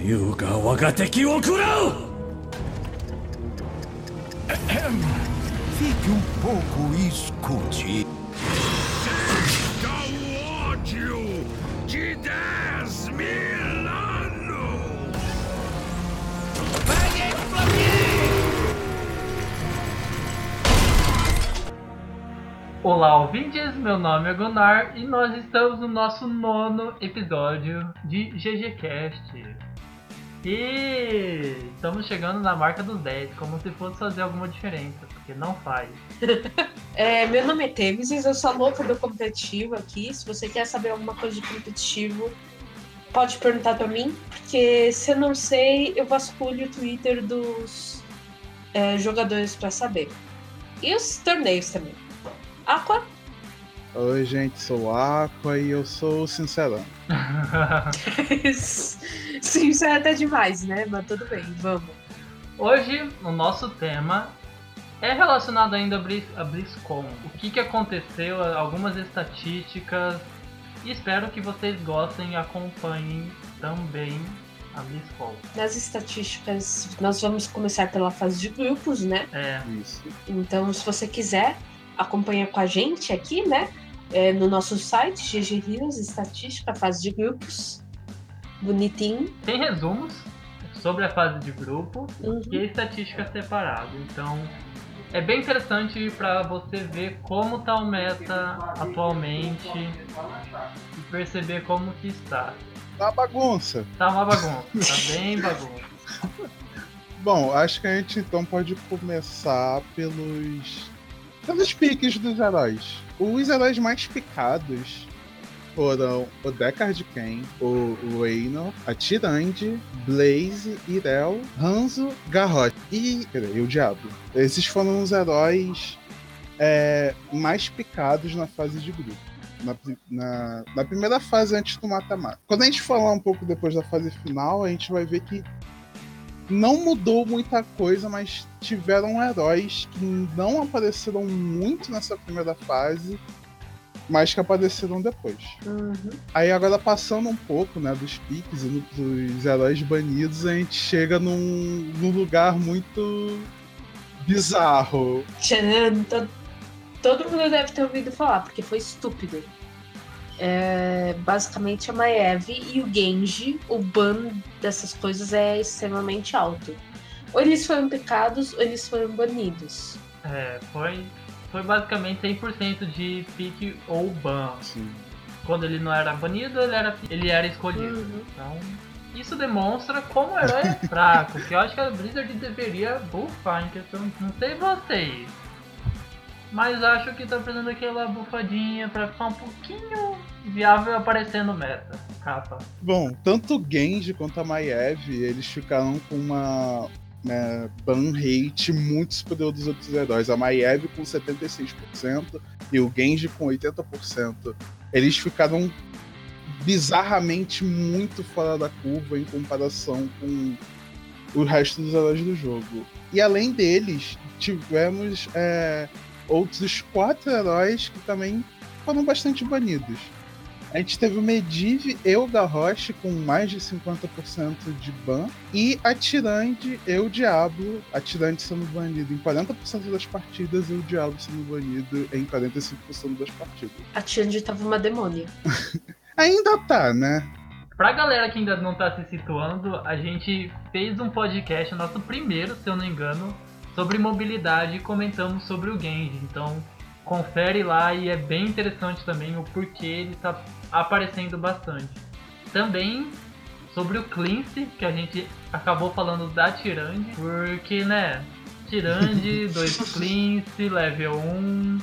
優が我が敵を食らう Fique um pouco e escute. ao ódio de 10 mil anos! Olá, ouvintes! Meu nome é Gunnar e nós estamos no nosso nono episódio de GGCast. E estamos chegando na marca dos 10, como se fosse fazer alguma diferença, porque não faz. É, meu nome é Temesis, eu sou a louca do competitivo aqui. Se você quer saber alguma coisa de competitivo, pode perguntar pra mim, porque se eu não sei, eu vasculho o Twitter dos é, jogadores pra saber. E os torneios também. Aqua? Oi, gente, sou o Aqua e eu sou o Sincerão. Isso é até demais, né? Mas tudo bem, vamos. Hoje, o nosso tema é relacionado ainda a, Blizz, a BlizzCon. O que, que aconteceu, algumas estatísticas. E espero que vocês gostem e acompanhem também a BlizzCon. Nas estatísticas, nós vamos começar pela fase de grupos, né? É, Isso. Então, se você quiser, acompanha com a gente aqui, né? É, no nosso site, GG Heroes, estatística, fase de grupos. Bonitinho. tem resumos sobre a fase de grupo Uhum. e a estatística separada. Então, é bem interessante para você ver como tá o meta atualmente e perceber como que está. Tá uma bagunça. Tá uma bagunça, tá bem bagunça. Bom, acho que a gente então pode começar pelos. Pelos piques dos heróis. Os heróis mais picados foram o Deckard Cain, o Reino, a Tirande, Blaze, Irel, Hanzo, Garrote e, o Diabo. Esses foram os heróis é, mais picados na fase de grupo. Na, na- na primeira fase antes do mata-mata. Quando a gente falar um pouco depois da fase final, a gente vai ver que não mudou muita coisa, mas tiveram heróis que não apareceram muito nessa primeira fase, mas que apareceram depois. Uhum. Aí agora passando um pouco né, dos piques e dos heróis banidos, a gente chega num, num lugar muito bizarro. Todo mundo deve ter ouvido falar, porque foi estúpido. É, basicamente a Maiev e o Genji, o ban dessas coisas é extremamente alto. Ou eles foram picados ou eles foram banidos. É, foi, foi basicamente 100% de pique ou ban. Assim. Quando ele não era banido, ele era, ele era escolhido. Uhum. Então, isso demonstra como o herói é fraco. que eu acho que a Blizzard deveria buffar em questão. Não sei vocês. Mas acho que tá precisando daquela bufadinha pra ficar um pouquinho viável aparecer no meta. Capa. Bom, tanto o Genji quanto a Maiev, eles ficaram com uma né, ban rate muito superior dos outros heróis. A Maiev com 76% e o Genji com 80%. Eles ficaram bizarramente muito fora da curva em comparação com o resto dos heróis do jogo. E além deles, tivemos é, outros quatro heróis que também foram bastante banidos. A gente teve o Medivh e o Garrosh com mais de 50% de ban. E a Tirande e o Diablo, a Tirande sendo banido em 40% das partidas e o Diablo sendo banido em 45% das partidas. A Tianji tava uma demônia. Ainda tá, né? Pra galera que ainda não tá se situando, a gente fez um podcast, nosso primeiro, se eu não me engano, sobre mobilidade e comentamos sobre o Genji. Então, confere lá e é bem interessante também o porquê ele tá aparecendo bastante. Também sobre o Cleanse, que a gente acabou falando da Tirande, porque, né, Tirande, 2 Cleanse, level 1,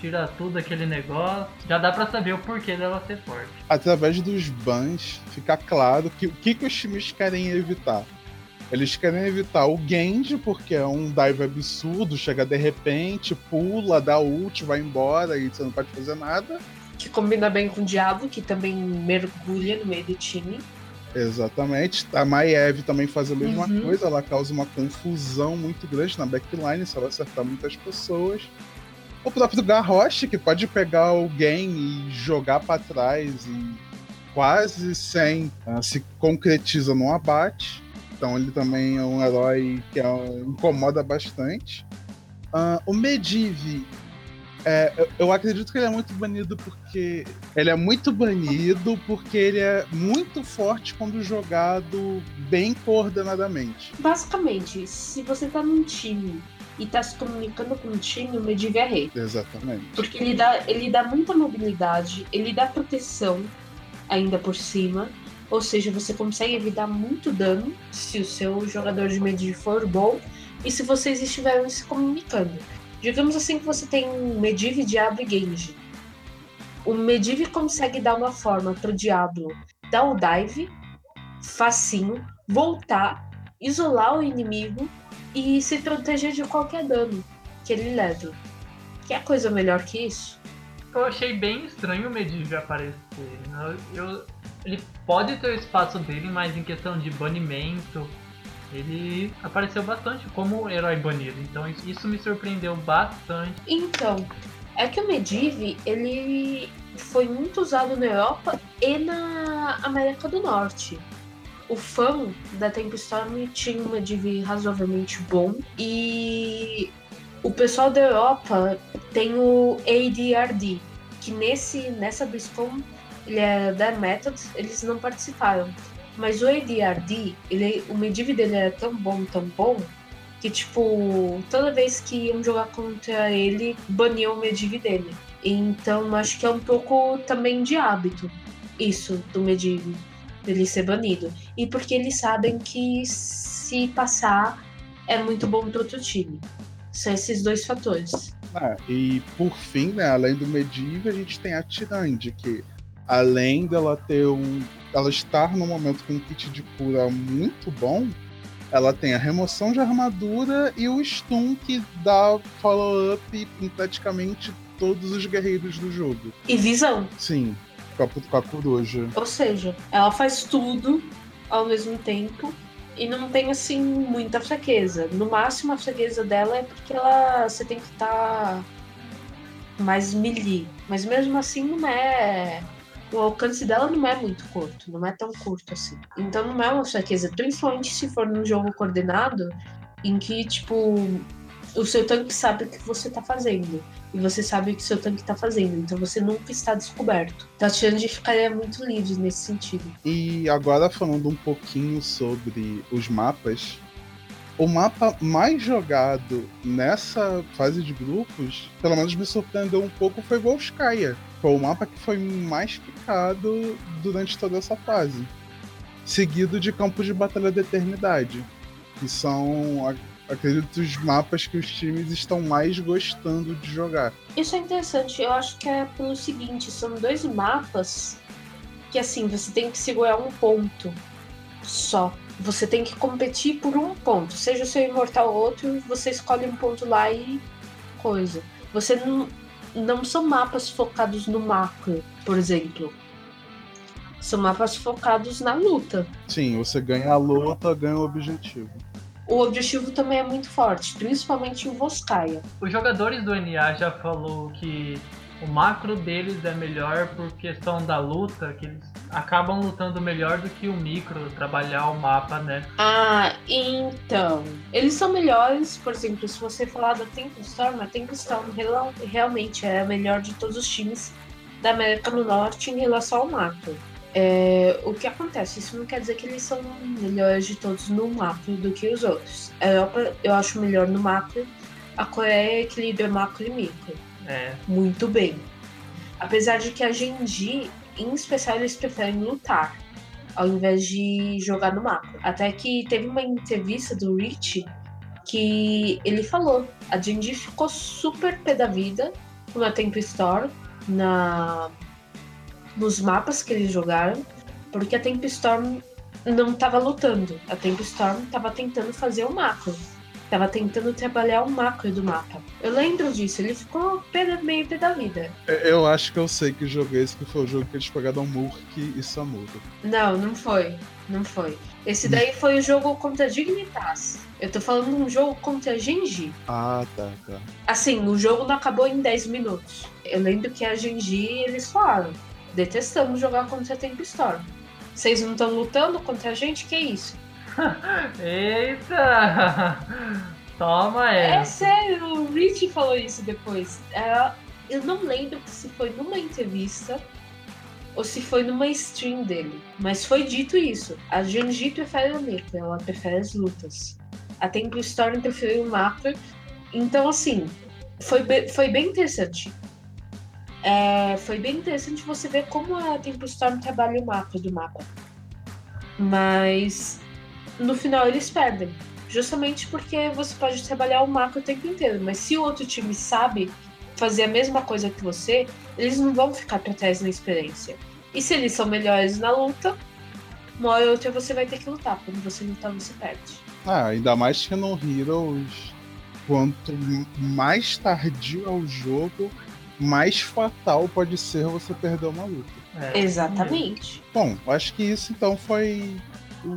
tira tudo aquele negócio. Já dá pra saber o porquê dela ser forte. Através dos bans, fica claro que o que, que os times querem evitar. Eles querem evitar o Genji, porque é um dive absurdo, chega de repente, pula, dá ult, vai embora e você não pode fazer nada. Que combina bem com o Diablo, que também mergulha no meio do time. Exatamente. A Maiev também faz a mesma Uhum. coisa, ela causa uma confusão muito grande na backline, se ela acertar muitas pessoas. O próprio Garrosh, que pode pegar alguém e jogar pra trás e quase 100 uh, se concretiza no abate. Então ele também é um herói que é, incomoda bastante. Uh, o Medivh, é, eu acredito que ele é muito banido porque. Ele é muito banido porque ele é muito forte quando jogado bem coordenadamente. Basicamente, se você tá num time e tá se comunicando com o time, o Medivh é rei. Exatamente. Porque ele dá, ele dá muita mobilidade, ele dá proteção ainda por cima. Ou seja, você consegue evitar muito dano se o seu jogador de Medivh for bom e se vocês estiverem se comunicando. Digamos assim que você tem um Medivh, Diablo e Genji. O Medivh consegue dar uma forma pro Diablo dar o dive, facinho, voltar, isolar o inimigo e se proteger de qualquer dano que ele leve. Quer coisa melhor que isso? Eu achei bem estranho o Medivh aparecer. Né? Eu, ele pode ter o espaço dele, mas em questão de banimento, ele apareceu bastante como herói banido. Então isso me surpreendeu bastante. Então, é que o Medivh, ele foi muito usado na Europa e na América do Norte o fã da Tempestorm tinha um Medivh razoavelmente bom e o pessoal da Europa tem o ADRD, que nesse, nessa BlizzCon da Method, eles não participaram. Mas o ADRD, ele, o Medivh dele era tão bom, tão bom, que tipo, toda vez que iam jogar contra ele, baniam o Medivh dele. Então acho que é um pouco também de hábito isso do Medivh dele ser banido. E porque eles sabem que se passar é muito bom para outro time. São esses dois fatores. Ah, e por fim, né, além do Medivh, a gente tem a Tirande, que além dela ter um. Ela estar no momento com um kit de cura muito bom, ela tem a remoção de armadura e o stun que dá follow-up em praticamente todos os guerreiros do jogo. E visão. Sim com a, com a coruja. Ou seja, ela faz tudo ao mesmo tempo e não tem assim muita fraqueza. No máximo a fraqueza dela é porque ela você tem que estar tá mais melee, mas mesmo assim não é o alcance dela não é muito curto, não é tão curto assim. Então não é uma fraqueza, principalmente se for num jogo coordenado em que tipo o seu tanque sabe o que você tá fazendo e você sabe o que seu tanque está fazendo, então você nunca está descoberto. Então a Tiranji ficaria muito livre nesse sentido. E agora falando um pouquinho sobre os mapas, o mapa mais jogado nessa fase de grupos, pelo menos me surpreendeu um pouco, foi Volskaya. Foi o mapa que foi mais picado durante toda essa fase. Seguido de Campos de Batalha da Eternidade, que são acredito, os mapas que os times estão mais gostando de jogar. Isso é interessante. Eu acho que é pelo seguinte: são dois mapas que, assim, você tem que segurar um ponto só. Você tem que competir por um ponto. Seja o seu imortal ou outro, você escolhe um ponto lá e coisa. Você não, não são mapas focados no macro, por exemplo. São mapas focados na luta. Sim, você ganha a luta, ganha o objetivo o objetivo também é muito forte, principalmente em Volskaya. Os jogadores do NA já falou que o macro deles é melhor por questão da luta, que eles acabam lutando melhor do que o micro, trabalhar o mapa, né? Ah, então. Eles são melhores, por exemplo, se você falar da Tempestorm, a Tempestorm realmente é a melhor de todos os times da América do Norte em relação ao macro. É, o que acontece? Isso não quer dizer que eles são melhores de todos no macro do que os outros. A Europa eu acho melhor no macro, a Coreia equilibra macro e micro. É. Muito bem. Apesar de que a Genji, em especial, eles preferem lutar ao invés de jogar no macro. Até que teve uma entrevista do Rich que ele falou: a Genji ficou super pé da vida na Temple Store, na nos mapas que eles jogaram, porque a Tempestorm não estava lutando. A Tempestorm estava tentando fazer o macro. Tava tentando trabalhar o macro do mapa. Eu lembro disso, ele ficou meio pé da vida. Eu acho que eu sei que jogo é esse, que foi o jogo que eles pegaram Murk e Samuro. Não, não foi. Não foi. Esse daí foi o jogo contra Dignitas. Eu tô falando um jogo contra Genji. Ah, tá, tá. Assim, o jogo não acabou em 10 minutos. Eu lembro que a Genji, eles falaram Detestamos jogar contra a Tempo Storm. Vocês não estão lutando contra a gente? Que isso? Eita! Toma É essa. sério, o Rich falou isso depois. É, eu não lembro se foi numa entrevista ou se foi numa stream dele. Mas foi dito isso. A Janji prefere a meta, ela prefere as lutas. A Temple Storm prefere o mapa. Então, assim, foi, be- foi bem interessante. É, foi bem interessante você ver como a Temple Storm trabalha o mapa do mapa. Mas no final eles perdem. Justamente porque você pode trabalhar o macro o tempo inteiro, mas se o outro time sabe fazer a mesma coisa que você, eles não vão ficar pra trás na experiência. E se eles são melhores na luta, uma hora ou outra você vai ter que lutar. Quando você lutar, você perde. Ah, ainda mais que no Heroes, quanto mais tardio é o jogo, mais fatal pode ser você perder uma luta. É. Exatamente. Bom, acho que isso então foi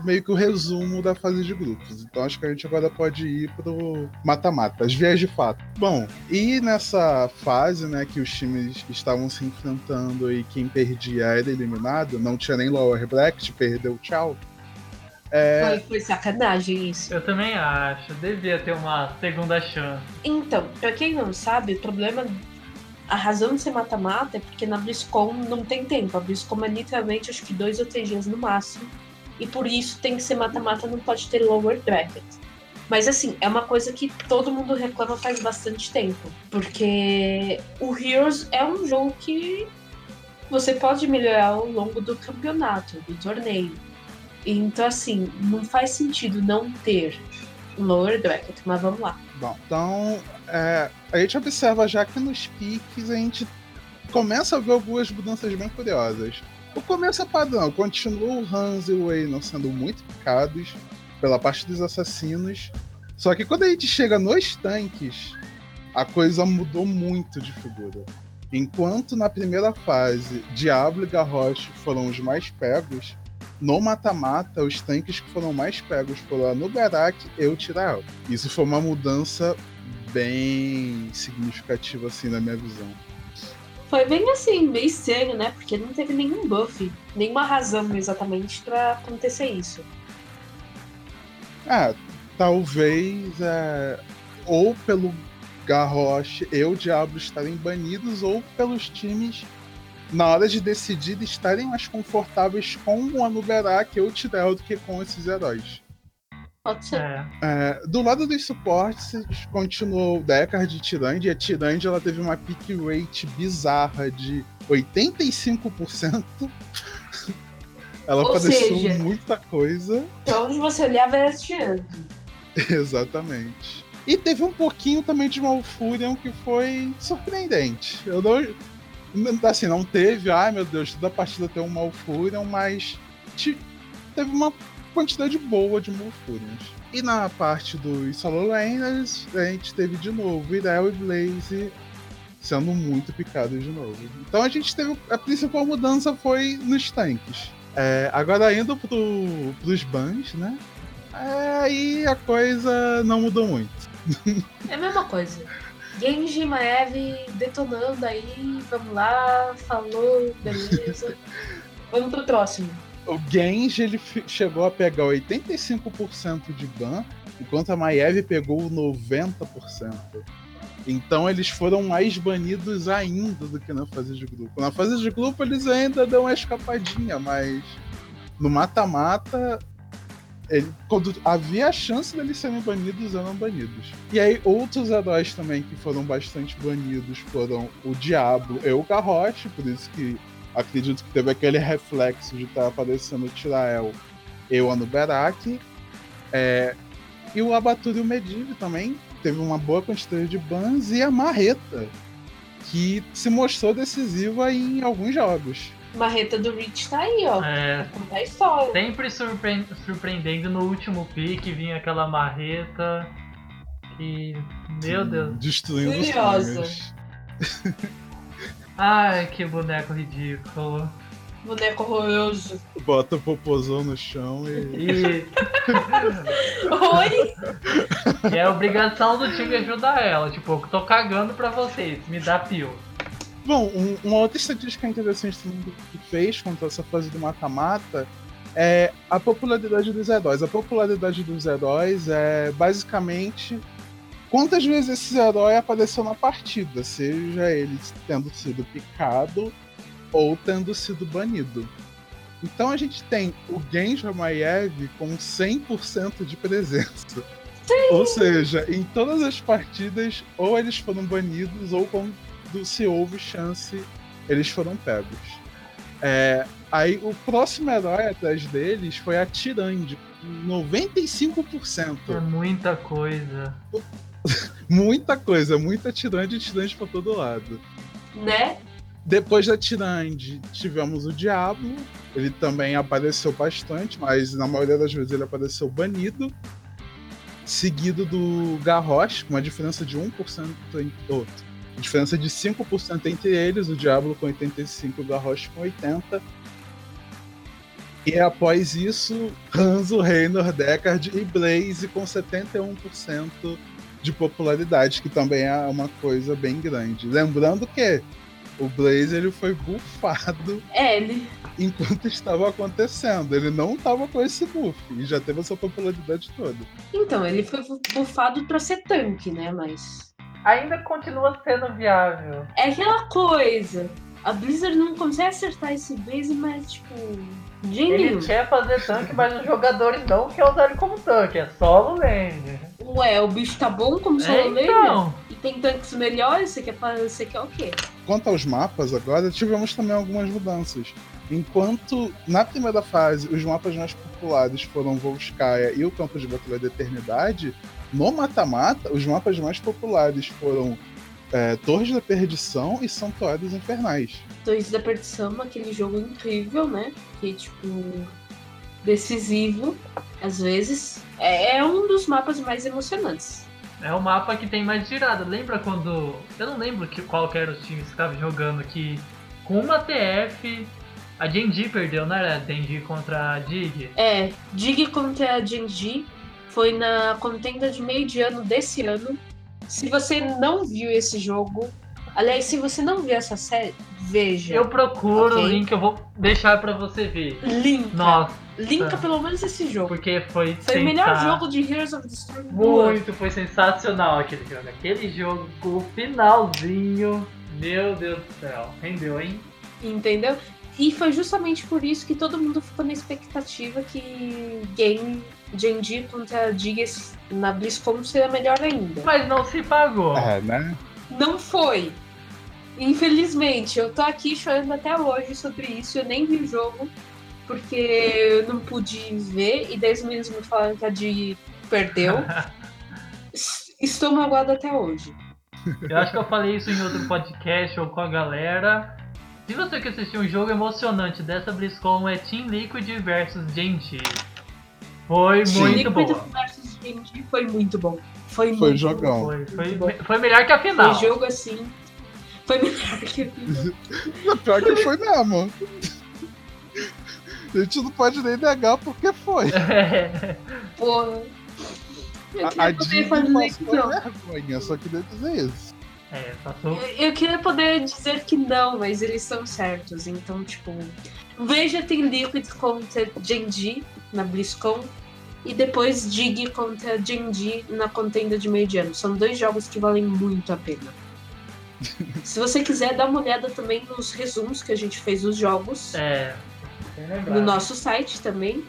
meio que o resumo da fase de grupos. Então acho que a gente agora pode ir pro mata-mata, as vias de fato. Bom, e nessa fase, né, que os times estavam se enfrentando e quem perdia era eliminado, não tinha nem lower bracket, perdeu tchau. É, Foi, foi sacanagem isso. Eu também acho. Devia ter uma segunda chance. Então, pra quem não sabe, o problema. A razão de ser mata-mata é porque na BlizzCon não tem tempo. A BlizzCon é literalmente acho que dois ou três dias no máximo. E por isso tem que ser mata-mata, não pode ter lower bracket. Mas assim, é uma coisa que todo mundo reclama faz bastante tempo. Porque o Heroes é um jogo que você pode melhorar ao longo do campeonato, do torneio. Então, assim, não faz sentido não ter lower bracket, mas vamos lá. Bom, então é, a gente observa já que nos piques a gente começa a ver algumas mudanças bem curiosas. O começo é padrão, continua o Hans e o Wayne sendo muito picados pela parte dos assassinos. Só que quando a gente chega nos tanques, a coisa mudou muito de figura. Enquanto na primeira fase Diablo e Garrosh foram os mais pegos, no mata-mata, os tanques que foram mais pegos foram a Nubarak e o Tirael. Isso foi uma mudança bem significativa, assim, na minha visão. Foi bem assim, meio estranho, né? Porque não teve nenhum buff, nenhuma razão exatamente pra acontecer isso. Ah, talvez é, ou pelo Garrosh e o Diablo estarem banidos, ou pelos times, na hora de decidir, estarem mais confortáveis com o Anuberak e o Tirael do que com esses heróis. Pode ser. É. É, do lado dos suportes, continuou o Deckard e Tirande. E a Tirande ela teve uma pick rate bizarra de 85%. ela Ou apareceu seja- muita coisa. Pra onde você olhava era tirando. Exatamente. E teve um pouquinho também de Malfurion que foi surpreendente. Eu não. Assim, não teve, ai meu Deus, toda partida tem um Malfurion, mas te- teve uma quantidade boa de Malfurions. E na parte dos solo laners, a gente teve de novo Irel e Blaze sendo muito picados de novo. Então a gente teve. A principal mudança foi nos tanques. É, agora indo pro, pros bans, né? Aí a coisa não mudou muito. É a mesma coisa. Genji, Maeve detonando aí, vamos lá, falou, beleza. vamos pro próximo. O Genji ele chegou a pegar 85% de ban, enquanto a Maiev pegou 90%. Então eles foram mais banidos ainda do que na fase de grupo. Na fase de grupo eles ainda dão uma escapadinha, mas no mata-mata, ele- quando havia a chance deles serem banidos, eram banidos. E aí outros heróis também que foram bastante banidos foram o Diablo e o Garrote, por isso que acredito que teve aquele reflexo de estar aparecendo o Tirael e o Anuberak. É, e o Abatur e o Medivh também teve uma boa quantidade de bans e a Marreta, que se mostrou decisiva em alguns jogos. Marreta do Rich tá aí, ó. É, contar história. sempre surpre- surpreendendo no último pique vinha aquela marreta que. Meu Deus. Destruindo os Curiosa. sonhos. Ai, que boneco ridículo. Boneco horroroso. Bota o popozão no chão e. E, Oi? e é obrigação do time ajudar ela. Tipo, eu tô cagando pra vocês, me dá pio. Bom, um, uma outra estatística interessante que fez quanto a essa fase do mata-mata é a popularidade dos heróis. A popularidade dos heróis é basicamente quantas vezes esse herói apareceu na partida, seja ele tendo sido picado ou tendo sido banido. Então a gente tem o Genji Maiev com 100% de presença. Sim. Ou seja, em todas as partidas, ou eles foram banidos, ou quando se houve chance, eles foram pegos. É, aí o próximo herói atrás deles foi a Tirande, 95%. É muita coisa. muita coisa, muita Tirande e Tirande pra todo lado. Né? Depois da Tirande, tivemos o Diablo. Ele também apareceu bastante, mas na maioria das vezes ele apareceu banido. Seguido do Garrosh, com uma diferença de 1% em outro. Diferença de 5% entre eles, o Diablo com 85 o Garrosh com 80. E após isso, Hanzo, Reynor, Deckard e Blaze com 71% de popularidade, que também é uma coisa bem grande. Lembrando que o Blaze ele foi bufado. É, ele. Enquanto estava acontecendo. Ele não estava com esse buff. E já teve essa popularidade toda. Então, ele foi bufado pra ser tanque, né? Mas. Ainda continua sendo viável. É aquela coisa. A Blizzard não consegue acertar esse Blaze, mas tipo. Ele quer fazer tanque, mas os jogadores não querem usar ele como tanque, é solo lane. Ué, o bicho tá bom como solo é, lane? Então. E tem tanques melhores, você quer, você quer o quê? Quanto aos mapas agora, tivemos também algumas mudanças. Enquanto na primeira fase os mapas mais populares foram Volskaya e o Campo de Batalha da Eternidade, no mata-mata os mapas mais populares foram é, Torres da Perdição e Santuários Infernais. Torres da Perdição, aquele jogo incrível, né? Que tipo decisivo, às vezes. É, é um dos mapas mais emocionantes. É o mapa que tem mais girada. Lembra quando. Eu não lembro que, qual que era os times que estavam jogando que com uma TF a Genji perdeu, não era Genji contra a Dig? É, Dig contra a Genji foi na contenda de meio de ano desse ano. Se você não viu esse jogo, aliás, se você não viu essa série, veja. Eu procuro okay? o link, eu vou deixar para você ver. Linka. Nossa. Linka pelo menos esse jogo. Porque foi Foi o melhor jogo de Heroes of the Storm. Muito, foi sensacional aquele jogo. Aquele jogo, o finalzinho, meu Deus do céu, rendeu, hein? Entendeu? E foi justamente por isso que todo mundo ficou na expectativa que game Genji contra Gigas na BlizzCon seria melhor ainda. Mas não se pagou. É, né? Não foi. Infelizmente, eu tô aqui chorando até hoje sobre isso. Eu nem vi o jogo, porque eu não pude ver. E 10 meninos me falaram que a Dig perdeu. Estou magoado até hoje. Eu acho que eu falei isso em outro podcast ou com a galera. Se você quer assistir um jogo emocionante dessa BlizzCon, é Team Liquid versus Genji. Foi Team muito Liquid versus Genji foi muito bom. Foi, foi muito jogão. Foi, foi, foi, melhor que a final. Foi jogo assim. Foi melhor que a final. Pior que foi mesmo. A gente não pode nem negar porque foi. É. Porra. Eu a, a Disney passou vergonha, só queria dizer isso. É, passou. Eu, eu, queria poder dizer que não, mas eles são certos. Então, tipo, veja tem Liquid contra Genji na BlizzCon e depois Dig contra Genji na contenda de meio de ano. São dois jogos que valem muito a pena. Se você quiser, dá uma olhada também nos resumos que a gente fez dos jogos. É. No nosso site também.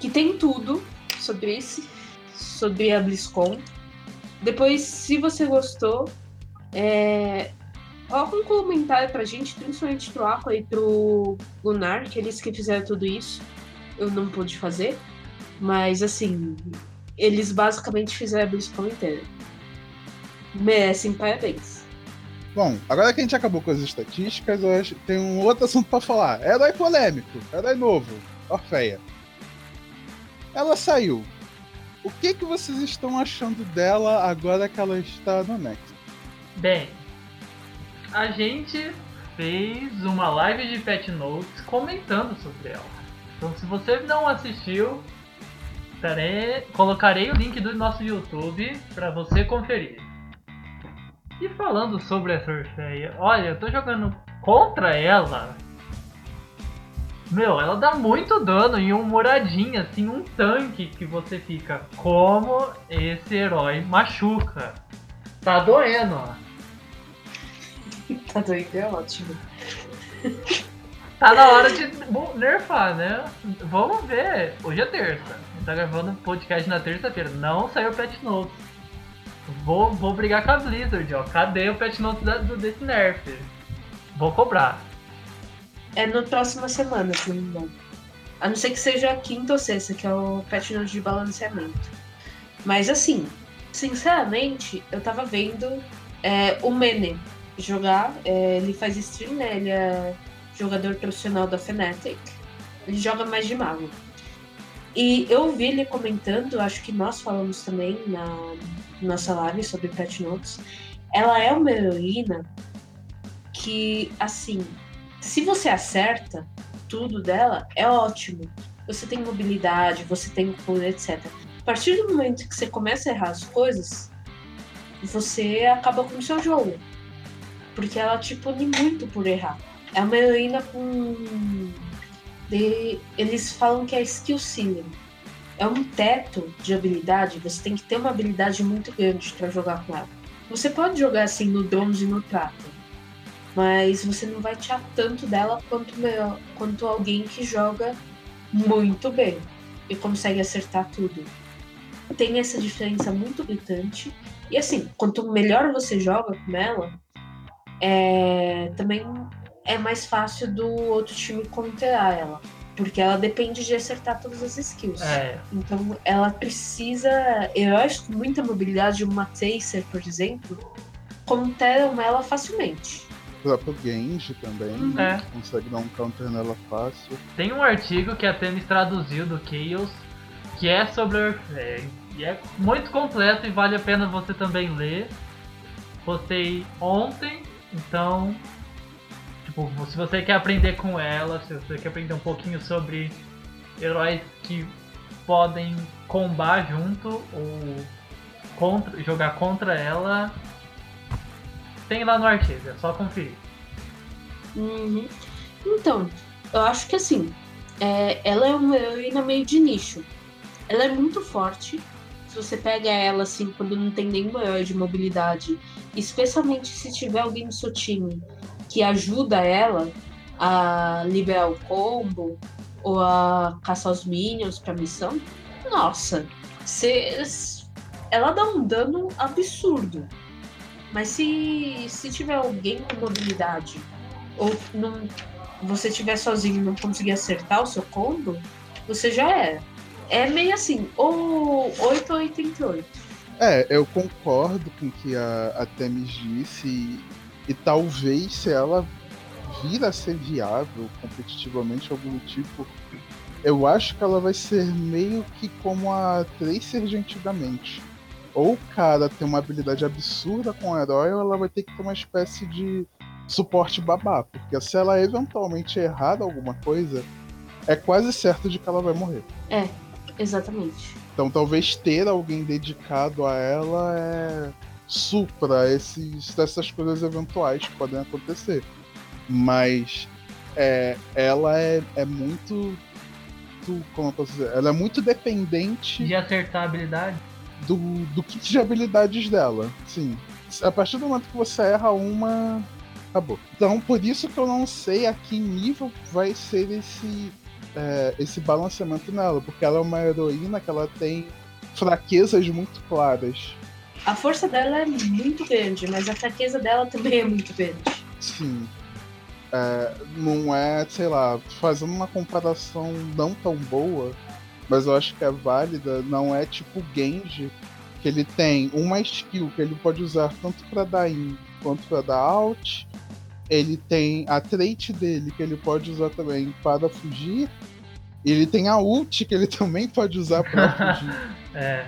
Que tem tudo sobre esse. Sobre a BlizzCon. Depois, se você gostou, é... coloca um comentário pra gente, principalmente pro Aqua e pro Lunar, que eles que fizeram tudo isso. Eu não pude fazer. Mas, assim, eles basicamente fizeram a BlizzCon inteira. Merecem parabéns. Bom, agora que a gente acabou com as estatísticas, eu acho tem um outro assunto para falar. Herói polêmico, herói novo, Orfeia. Ela saiu. O que, que vocês estão achando dela agora que ela está no Next? Bem, a gente fez uma live de Pet Notes comentando sobre ela. Então, se você não assistiu, terei, colocarei o link do nosso YouTube para você conferir. E falando sobre essa Orfeia, olha, eu tô jogando contra ela. Meu, ela dá muito dano em um moradinho, assim, um tanque que você fica. Como esse herói machuca. Tá doendo, ó. Tá doido, é ótimo. Tá na hora de nerfar, né? Vamos ver. Hoje é terça. A gente tá gravando podcast na terça-feira. Não saiu o patch notes. Vou, vou brigar com a Blizzard, ó. Cadê o patch notes da- do, desse nerf? Vou cobrar. É na próxima semana, se não me engano. A não ser que seja a quinta ou sexta, que é o patch note de balanceamento. Mas assim, sinceramente, eu tava vendo é, o Mene jogar. é, ele faz stream, né? Ele é jogador profissional da Fnatic. Ele joga mais de mago. E eu vi ele comentando, acho que nós falamos também na nossa live sobre patch notes. Ela é uma heroína que, assim, se você acerta tudo dela, é ótimo. Você tem mobilidade, você tem cura, etc. A partir do momento que você começa a errar as coisas, você acaba com o seu jogo. Porque ela te pune muito por errar. É uma heroína com. Eles falam que é skill ceiling. É um teto de habilidade, você tem que ter uma habilidade muito grande para jogar com ela. Você pode jogar assim no bronze e no prata mas você não vai tirar tanto dela quanto, quanto alguém que joga muito bem e consegue acertar tudo. Tem essa diferença muito gritante. E assim, quanto melhor você joga com ela, é, também é mais fácil do outro time conterar ela. Porque ela depende de acertar todas as skills. É, Então ela precisa. Heróis com muita mobilidade, uma Tracer, por exemplo, conteram ela facilmente. O próprio Genji também. Uhum. É. Consegue dar um counter nela fácil. tem um artigo que a Tênis traduziu do Chaos que é sobre a Orfeia. E é muito completo e vale a pena você também ler. Postei ontem, então. Tipo, se você quer aprender com ela, se você quer aprender um pouquinho sobre heróis que podem combar junto ou contra, jogar contra ela, tem lá no artigo, é só conferir. Uhum. Então, eu acho que assim, é, ela é uma heroína meio de nicho. Ela é muito forte. Se você pega ela assim, quando não tem nenhum herói de mobilidade, especialmente se tiver alguém no seu time que ajuda ela a liberar o combo ou a caçar os minions pra missão, nossa, cê- ela dá um dano absurdo. Mas se, se tiver alguém com mobilidade ou não, você estiver sozinho e não conseguir acertar o seu combo, você já era. É meio assim, ou 8 ou 88. É, eu concordo com o que a, a Temis disse e, talvez se ela vir a ser viável competitivamente algum tipo, eu acho que ela vai ser meio que como a Tracer de antigamente. Ou o cara tem uma habilidade absurda com o herói, ou ela vai ter que ter uma espécie de suporte babá. Porque se ela eventualmente errar alguma coisa, é quase certo de que ela vai morrer. Exatamente. Então talvez ter alguém dedicado a ela é supra esses, essas coisas eventuais que podem acontecer. Mas é, ela é, é muito. Como eu posso dizer? Ela é muito dependente De acertar a habilidade. do, do kit de habilidades dela. Sim. A partir do momento que você erra uma. Acabou. Então por isso que eu não sei a que nível vai ser esse, é, esse balanceamento nela. Porque ela é uma heroína que ela tem fraquezas muito claras. A força dela é muito grande, mas a fraqueza dela também é muito grande. Sim. É, não é, sei lá, fazendo uma comparação não tão boa, mas eu acho que é válida, não é tipo o Genji, que ele tem uma skill que ele pode usar tanto para dar in quanto para dar out. Ele tem a trait dele que ele pode usar também para fugir. Ele tem a ult que ele também pode usar para fugir. É,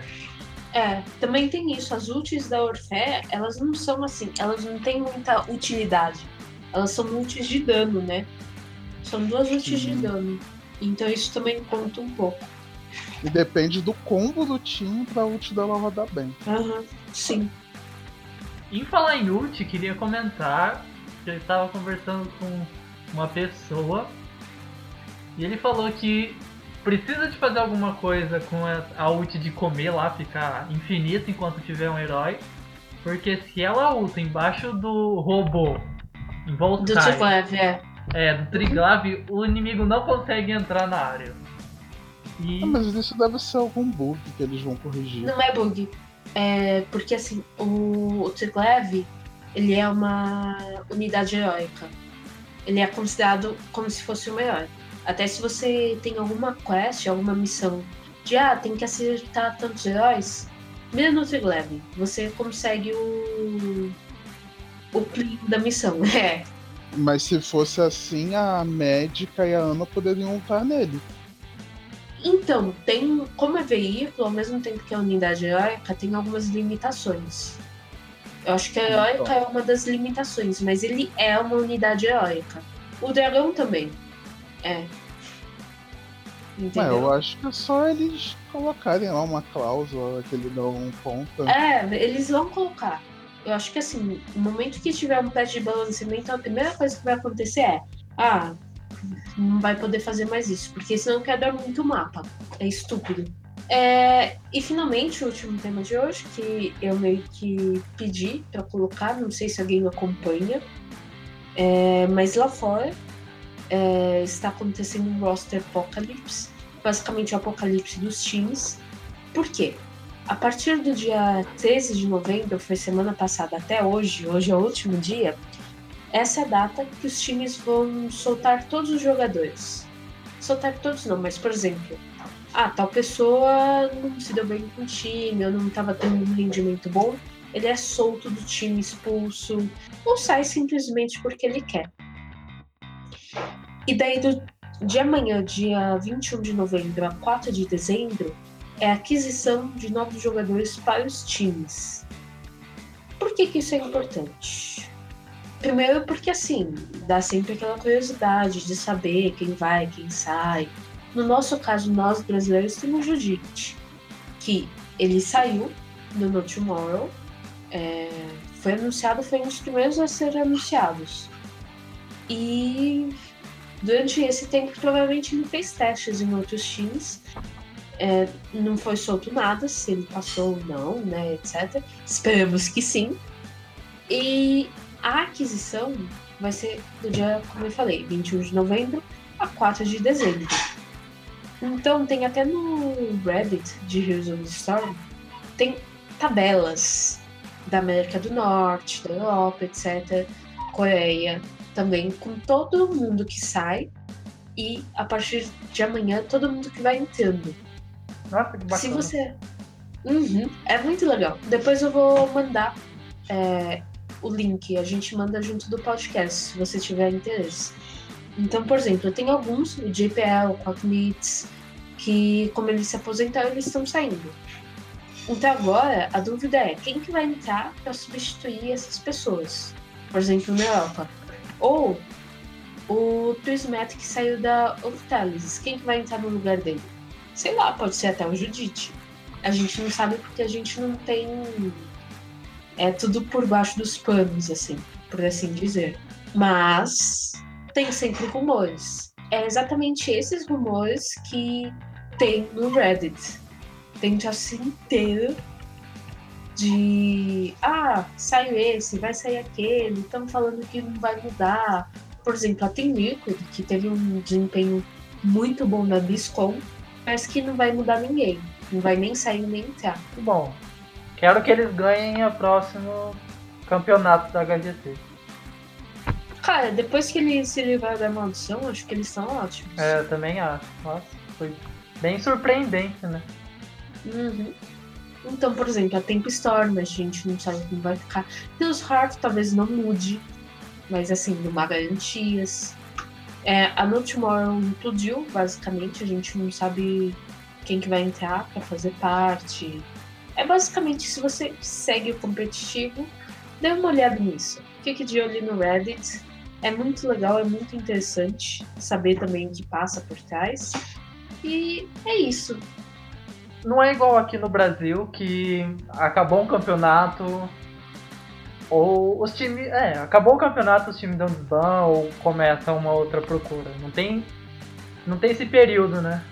É, também tem isso. As ultis da Orfé, elas não são assim, elas não têm muita utilidade. Elas são ultis de dano, né? São duas ultis de dano. Então isso também conta um pouco. E depende do combo do time pra ult dela rodar bem. Aham, sim. em falar em ult, queria comentar que eu estava conversando com uma pessoa e ele falou que precisa de fazer alguma coisa com a ult de comer lá, ficar infinito enquanto tiver um herói. Porque se ela ulta embaixo do robô, em Do Voltaic, Triglav, é. é, do Triglav, o inimigo não consegue entrar na área. E Ah, mas isso deve ser algum bug que eles vão corrigir. Não é bug. É porque assim, o, o Triglav, ele é uma unidade heróica. Ele é considerado como se fosse um herói. Até se você tem alguma quest, alguma missão de ah, tem que acertar tantos heróis, mira no Triglav. Você consegue o. o primo da missão. É. Mas se fosse assim, a médica e a Ana poderiam lutar nele. Então, tem. Como é veículo, ao mesmo tempo que é unidade heróica, tem algumas limitações. Eu acho que a heróica é uma das limitações, mas ele é uma unidade heróica. O dragão também. É. Mas eu acho que é só eles colocarem lá uma cláusula que ele não conta. É, eles vão colocar. Eu acho que assim, no momento que tiver um patch de balanceamento, a primeira coisa que vai acontecer é. Ah, não vai poder fazer mais isso, porque senão quebra muito o mapa. É estúpido. É, e finalmente, o último tema de hoje, que eu meio que pedi pra colocar, não sei se alguém acompanha, é, mas lá fora é, está acontecendo um roster Apocalypse basicamente o apocalipse dos times. Por quê? A partir do dia 13 de novembro, foi semana passada até hoje, hoje é o último dia, essa é a data que os times vão soltar todos os jogadores. Soltar todos não, mas por exemplo, ah, tal pessoa não se deu bem com o time, ou não estava tendo um rendimento bom, ele é solto do time, expulso, ou sai simplesmente porque ele quer. E daí do, de amanhã, dia 21 de novembro a 4 de dezembro, é a aquisição de novos jogadores para os times. Por que, que isso é importante? Primeiro porque assim, dá sempre aquela curiosidade de saber quem vai, quem sai. No nosso caso, nós brasileiros temos o Judite, que ele saiu do No Tomorrow, é, foi anunciado, foi um dos primeiros a ser anunciados. E durante esse tempo, provavelmente ele fez testes em outros times. É, não foi solto nada, se ele passou ou não, né, etc. Esperamos que sim. E a aquisição vai ser do dia, como eu falei, 21 de novembro a 4 de dezembro. Então tem até no Reddit de Heroes of the Storm, tem tabelas da América do Norte, da Europa, etc. Coreia, também com todo mundo que sai e a partir de amanhã todo mundo que vai entrando. Nossa, que bacana. Se você. Uhum, é muito legal. Depois eu vou mandar é, o link, a gente manda junto do podcast, se você tiver interesse. Então, por exemplo, eu tenho alguns, o JPL, o Cognits, que como eles se aposentaram, eles estão saindo. Então agora a dúvida é quem que vai entrar para substituir essas pessoas? Por exemplo, na Europa. Ou o Twismet que saiu da Octalis, quem que vai entrar no lugar dele? Sei lá, pode ser até o Judite. A gente não sabe porque a gente não tem. É tudo por baixo dos panos, assim, por assim dizer. Mas tem sempre rumores. É exatamente esses rumores que tem no Reddit. Tem um assim inteiro de ah, saiu esse, vai sair aquele, estão falando que não vai mudar. Por exemplo, a Team Liquid, que teve um desempenho muito bom na BlizzCon, parece que não vai mudar ninguém. Não vai nem sair nem entrar. Bom, quero que eles ganhem o próximo campeonato da HGT. Cara, depois que eles se livraram da maldição, acho que eles são ótimos. É, eu também acho. Nossa, foi bem surpreendente, né? Uhum. Então, por exemplo, a Tempo Storm, a gente não sabe como vai ficar. Deus Heart talvez não mude, mas assim, não há garantias. É, a No Tomorrow implodiu, basicamente, a gente não sabe quem que vai entrar para fazer parte. É basicamente, se você segue o competitivo, dê uma olhada nisso. Fique de olho no Reddit. É muito legal, é muito interessante saber também o que passa por trás. E é isso. Não é igual aqui no Brasil que acabou um campeonato, Ou os times. É, acabou o campeonato, os times dão desban ou começa uma outra procura. Não tem. Não tem esse período, né?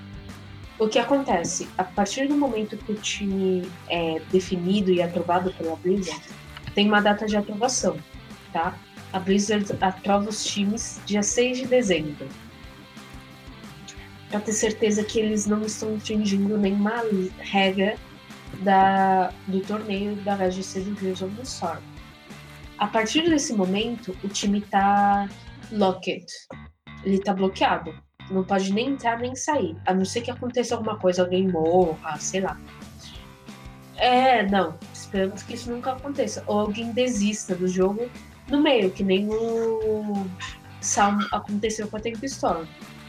O que acontece? A partir do momento que o time é definido e aprovado pela Blizzard, tem uma data de aprovação, tá? A Blizzard aprova os times dia 6 de dezembro. Pra ter certeza que eles não estão infringindo nenhuma regra da, do torneio da VGC do Heroes of the Storm. A partir desse momento, o time tá locked. Ele tá bloqueado. Não pode nem entrar nem sair. A não ser que aconteça alguma coisa, alguém morra, sei lá. É, não. Esperamos que isso nunca aconteça. Ou alguém desista do jogo no meio, que nem o Salm aconteceu com a Tempestorm.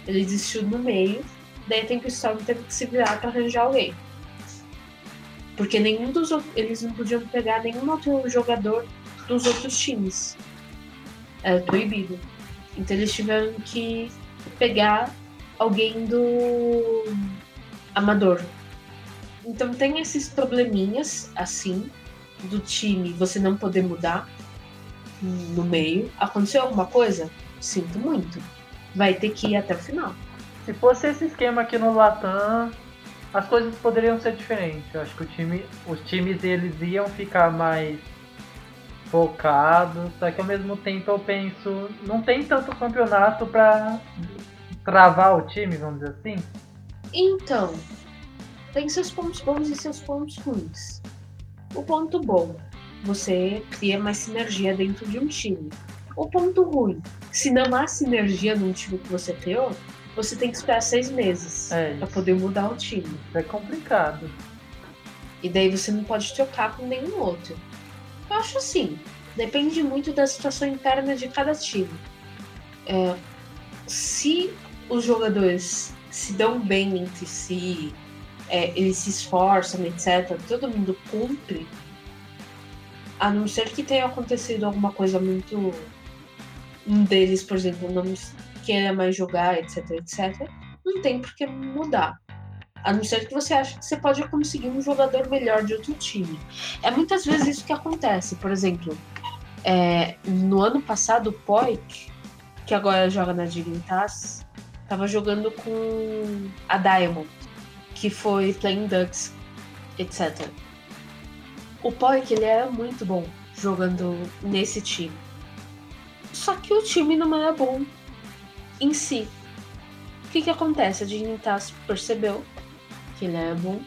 Ele desistiu no meio, daí a Tempestorm teve que se virar pra arranjar alguém. Porque nenhum dos. Eles não podiam pegar nenhum outro jogador dos outros times. Era proibido. Então eles tiveram que pegar alguém do amador. Então tem esses probleminhas assim do time você não poder mudar no meio. Aconteceu alguma coisa? Sinto muito. Vai ter que ir até o final. Se fosse esse esquema aqui no Latam, as coisas poderiam ser diferentes. Eu acho que o time, os times eles iam ficar mais focados, só que ao mesmo tempo eu penso, não tem tanto campeonato pra travar o time, vamos dizer assim. Então, tem seus pontos bons e seus pontos ruins. O ponto bom, você cria mais sinergia dentro de um time. O ponto ruim, se não há sinergia no time que você criou, você tem que esperar seis meses É para poder mudar o time. É complicado. E daí você não pode trocar com nenhum outro. Eu acho assim, depende muito da situação interna de cada time. É, se os jogadores se dão bem entre si, é, eles se esforçam, etc., todo mundo cumpre, a não ser que tenha acontecido alguma coisa muito. Um deles, por exemplo, não queira mais jogar, etc, etc, não tem por que mudar. A não ser que você ache que você pode conseguir um jogador melhor de outro time. É muitas vezes isso que acontece. Por exemplo, é, no ano passado, o Poik, que agora joga na Dignitas, tava jogando com a Diamond, que foi Playing Ducks, etc. O Poik, ele era muito bom jogando nesse time. Só que o time não era bom em si. O que que acontece? A Dignitas percebeu que ele era bom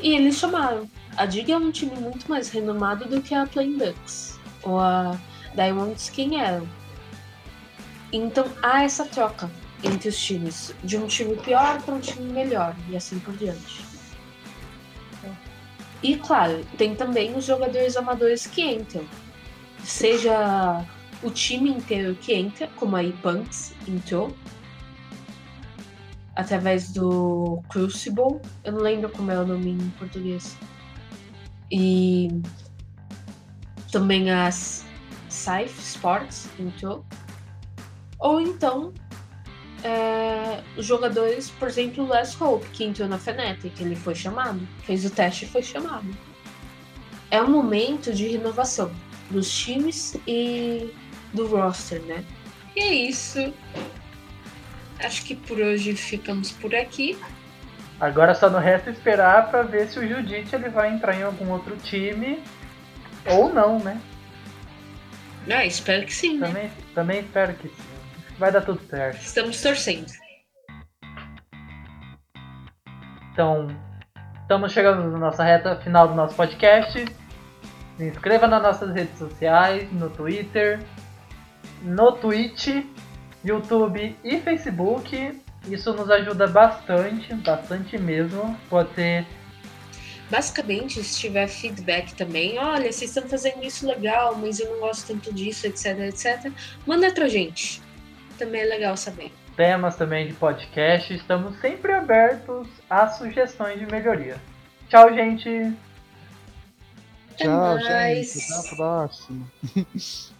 e eles chamaram. A Dig é um time muito mais renomado do que a Playing Ducks ou a Diamonds quem eram. Então há essa troca entre os times, de um time pior para um time melhor e assim por diante. E claro, tem também os jogadores amadores que entram. Seja o time inteiro que entra, como a Punks entrou, através do Crucible, eu não lembro como é o nome em português. E também as Scythe Sports entrou. Ou então é, os jogadores, por exemplo, o Les Hope, que entrou na Fnatic, ele foi chamado, fez o teste e foi chamado. É um momento de renovação dos times e do roster, né? E é isso. Acho que por hoje ficamos por aqui. Agora só não resta esperar pra ver se o Judite ele vai entrar em algum outro time ou não, né? Ah, espero que sim, né? Também, também espero que sim. Vai dar tudo certo. Estamos torcendo. Então, estamos chegando na nossa reta final do nosso podcast. Se inscreva nas nossas redes sociais, no Twitter, no Twitch, YouTube e Facebook. Isso nos ajuda bastante, bastante mesmo. Pode ser Basicamente, se tiver feedback também, olha, vocês estão fazendo isso legal, mas eu não gosto tanto disso, etc, etc, manda pra gente. Também é legal saber. temas também de podcast. Estamos sempre abertos a sugestões de melhoria. Tchau, gente! Até Tchau, mais. gente. Até a próxima.